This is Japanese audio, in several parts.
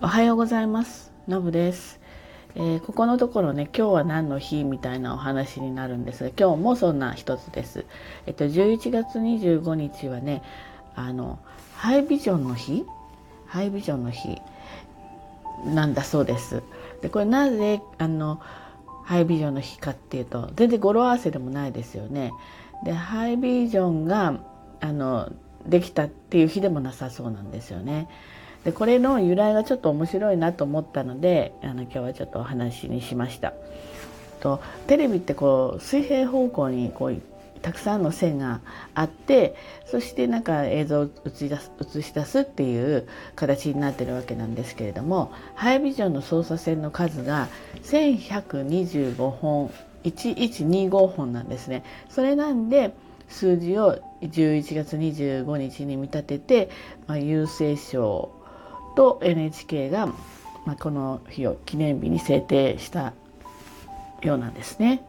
おはようございます。のぶです、えー、ここのところね今日は何の日みたいなお話になるんですが今日もそんな一つです。えっと11月25日はねあのハイビジョンの日？ハイビジョンの日なんだそうです。でこれなぜあのハイビジョンの日かっていうと全然語呂合わせでもないですよね。でハイビジョンがあのできたっていう日でもなさそうなんですよね。でこれの由来がちょっと面白いなと思ったのであの今日はちょっとお話にしました。とテレビってこう水平方向にこうたくさんの線があってそしてなんか映像を映し出す映し出すっていう形になってるわけなんですけれどもハイビジョンの操作線の数が1125本1125本なんですね。それなんで数字を11月25日に見立てて、まあ、郵政省と NHK が、まあ、この日を記念日に制定したようなんですね。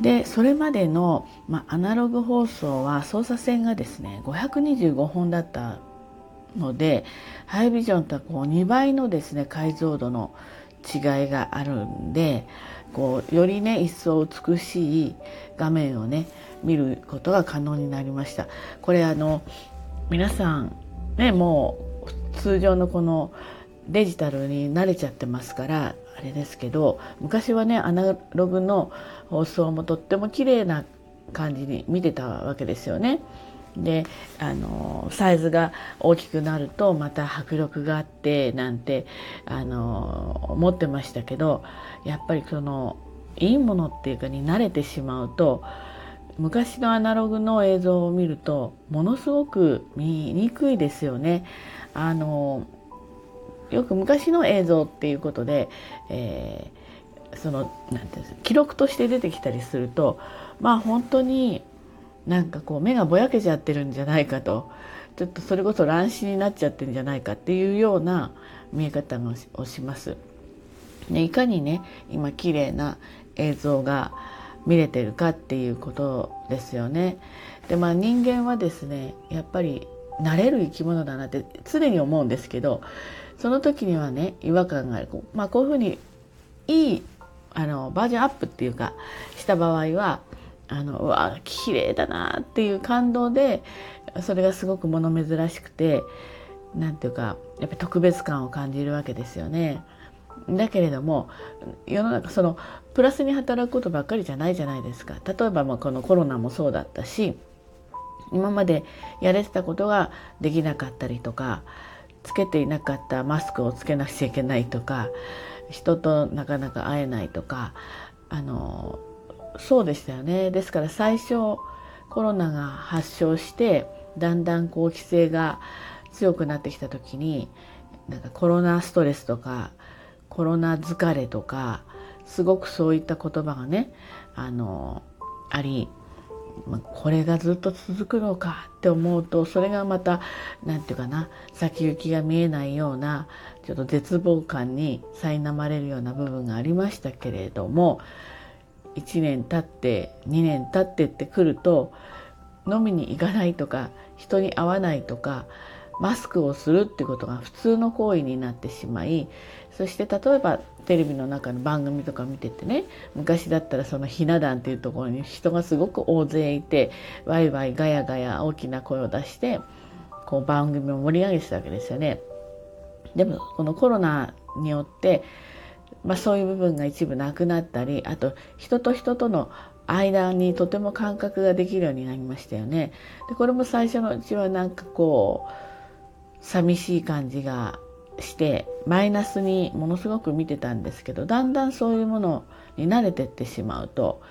でそれまでの、まあ、アナログ放送は操作線がですね525本だったのでハイビジョンとはこう2倍のですね解像度の違いがあるんでこうよりね一層美しい画面をね見ることが可能になりましたこれあの皆さんねもう通常のこのデジタルに慣れちゃってますからあれですけど昔はねアナログの放送もとっても綺麗な感じに見てたわけですよね。であのサイズが大きくなるとまた迫力があってなんてあの思ってましたけどやっぱりそのいいものっていうかに慣れてしまうと昔のアナログの映像を見るとものすごく見にくいですよね。あのよく昔の映像っていうことで、えー、そのなんていうんですか記録として出てきたりするとまあ本当になんかこう目がぼやけちゃってるんじゃないかとちょっとそれこそ乱視になっちゃってるんじゃないかっていうような見え方をします。ね、いかにね今綺麗な映像が見れてるかっていうことですよね。でまあ人間はですねやっぱり慣れる生き物だなって常に思うんですけどその時にはね違和感がある、まあ、こういうふうにいいあのバージョンアップっていうかした場合はあのうわ綺麗だなっていう感動でそれがすごく物珍しくて何ていうかやっぱ特別感を感じるわけですよね。だけれども世の中そのプラスに働くことばっかりじゃないじゃないですか。例えばまあこのコロナもそうだったし今までやれてたことができなかったりとかつけていなかったマスクをつけなくちゃいけないとか人となかなか会えないとかあのそうでしたよね。ですから最初コロナが発症してだんだんこう規制が強くなってきた時になんかコロナストレスとかコロナ疲れとかすごくそういった言葉がねあのありこれがずっと続くのかって思うとそれがまた何て言うかな先行きが見えないようなちょっと絶望感に苛まれるような部分がありましたけれども1年経って2年経ってってくると飲みに行かないとか人に会わないとかマスクをするってことが普通の行為になってしまいそして例えばテレビの中の番組とか見ててね昔だったらそのひな壇っていうところに人がすごく大勢いてワイワイガヤガヤ大きな声を出してこう番組を盛り上げてたわけですよね。でもこのコロナによってまあ、そういう部分が一部なくなったりあと人と人との間にとても感覚ができるようになりましたよね。でこれも最初のうちはなんかこう寂しい感じがしてマイナスにものすごく見てたんですけどだんだんそういうものに慣れてってしまうと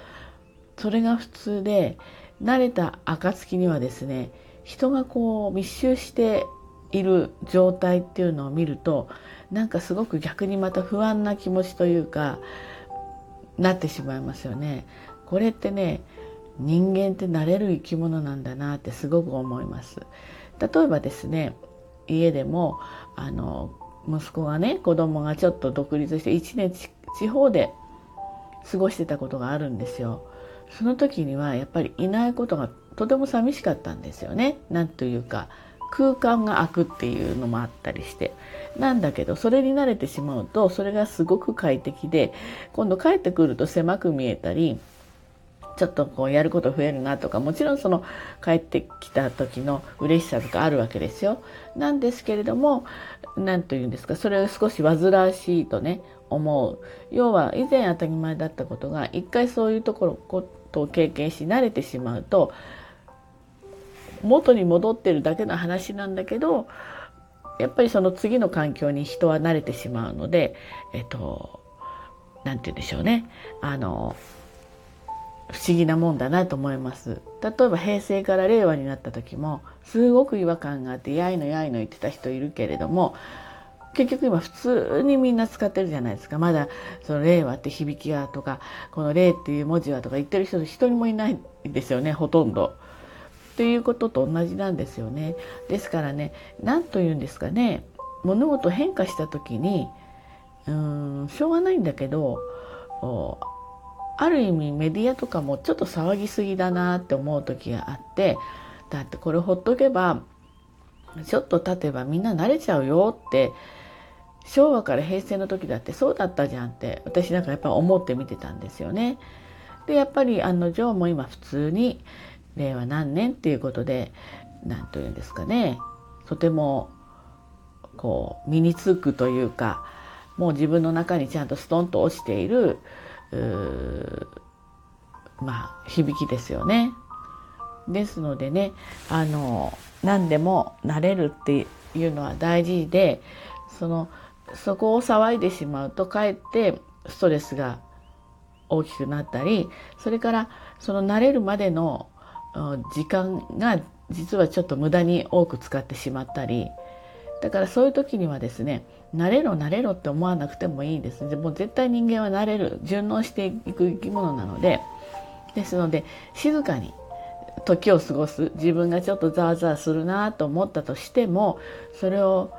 それが普通で慣れた暁にはですね人がこう密集している状態っていうのを見るとなんかすごく逆にまた不安な気持ちというかなってしまいますよね。これってね人間って慣れる生き物なんだなってすごく思います。例えばですね家でもあの息子がね子供がちょっと独立して1年地方で過ごしてたことがあるんですよ。その時にはやっぱりいないことがとても寂しかったんですよね。なんというか空間が空くっていうのもあったりしてなんだけどそれに慣れてしまうとそれがすごく快適で今度帰ってくると狭く見えたりちょっとこうやること増えるなとかもちろんその帰ってきた時の嬉しさとかあるわけですよ。なんですけれども何と言うんですかそれを少し煩わしいとね思う要は以前当たり前だったことが一回そういうところことを経験し慣れてしまうと元に戻ってるだけの話なんだけどやっぱりその次の環境に人は慣れてしまうのでえっと何て言うんでしょうねあの不思議なもんだなと思います例えば平成から令和になった時もすごく違和感があってやいのやいの言ってた人いるけれども結局今普通にみんな使ってるじゃないですかまだその令和って響きがとかこの令っていう文字はとか言ってる人一人もいないんですよねほとんど。っていうことと同じなんですよね。ですからね何と言うんですかね物事変化した時にうんしょうがないんだけどある意味メディアとかもちょっと騒ぎすぎだなって思う時があってだってこれほっとけばちょっと経てばみんな慣れちゃうよって昭和から平成の時だってそうだったじゃんって私なんかやっぱ思って見てたんですよね。でやっぱり案の定も今普通に令和何年っていうことで何と言うんですかねとてもこう身につくというかもう自分の中にちゃんとストンと落ちているまあ響きですよね。ですのでねあの何でも慣れるっていうのは大事でそのそこを騒いでしまうとかえってストレスが大きくなったりそれからその慣れるまでの時間が実はちょっと無駄に多く使ってしまったりだからそういう時にはですね慣れろ慣れろって思わなくてもいいです。でも絶対人間は慣れる順応していく生き物なので。ですので静かに時を過ごす。自分がちょっとざわざわするなと思ったとしてもそれを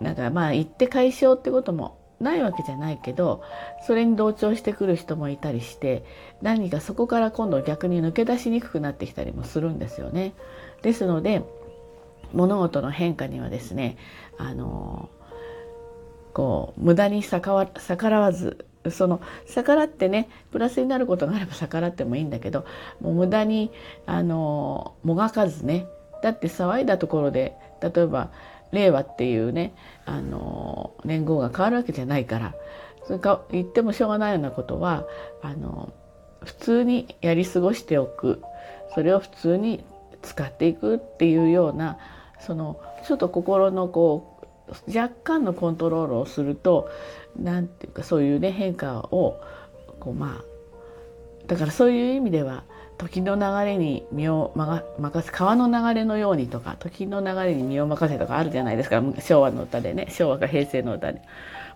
なんかまあ言って解消ってこともないわけじゃないけどそれに同調してくる人もいたりして何かそこから今度逆に抜け出しにくくなってきたりもするんですよね。ですので物事の変化にはですねあのこう無駄に逆らわずその逆らってねプラスになることがあれば逆らってもいいんだけどもう無駄にあのもがかずねだって騒いだところで例えば令和っていうねあの年号が変わるわけじゃないからそれか言ってもしょうがないようなことはあの普通にやり過ごしておく。それを普通に使っていくっていうようなそのちょっと心のこう若干のコントロールをすると何て言うかそういうね変化をこうまあだからそういう意味では時の流れに身を任せ川の流れのようにとか時の流れに身を任せとかあるじゃないですか昭和の歌でね昭和か平成の歌で。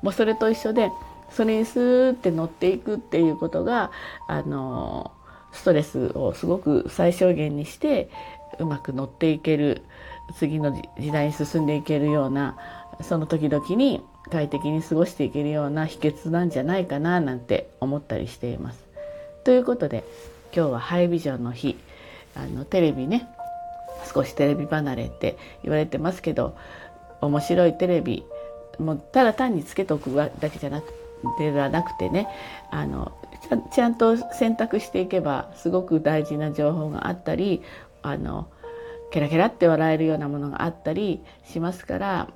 もうそれと一緒でそれにスーって乗っていくっていうことがあのストレスをすごく最小限にしてうまく乗っていける次の時代に進んでいけるようなその時々に快適に過ごしていけるような秘訣なんじゃないかななんて思ったりしています。ということで今日はハイビジョンの日あのテレビね少しテレビ離れって言われてますけど面白いテレビもうただ単につけておくだけじゃなくではなくてねあのちゃんと選択していけばすごく大事な情報があったりあのケラケラって笑えるようなものがあったりしますから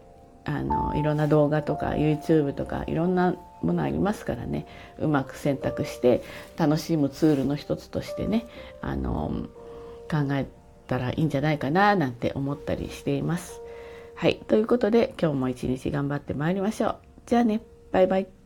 あのいろんな動画とか YouTube とかいろんなものありますからねうまく選択して楽しむツールの一つとしてねあの考えたらいいんじゃないかななんて思ったりしています。はいということで今日も一日頑張ってまいりましょう。じゃあねバイバイ。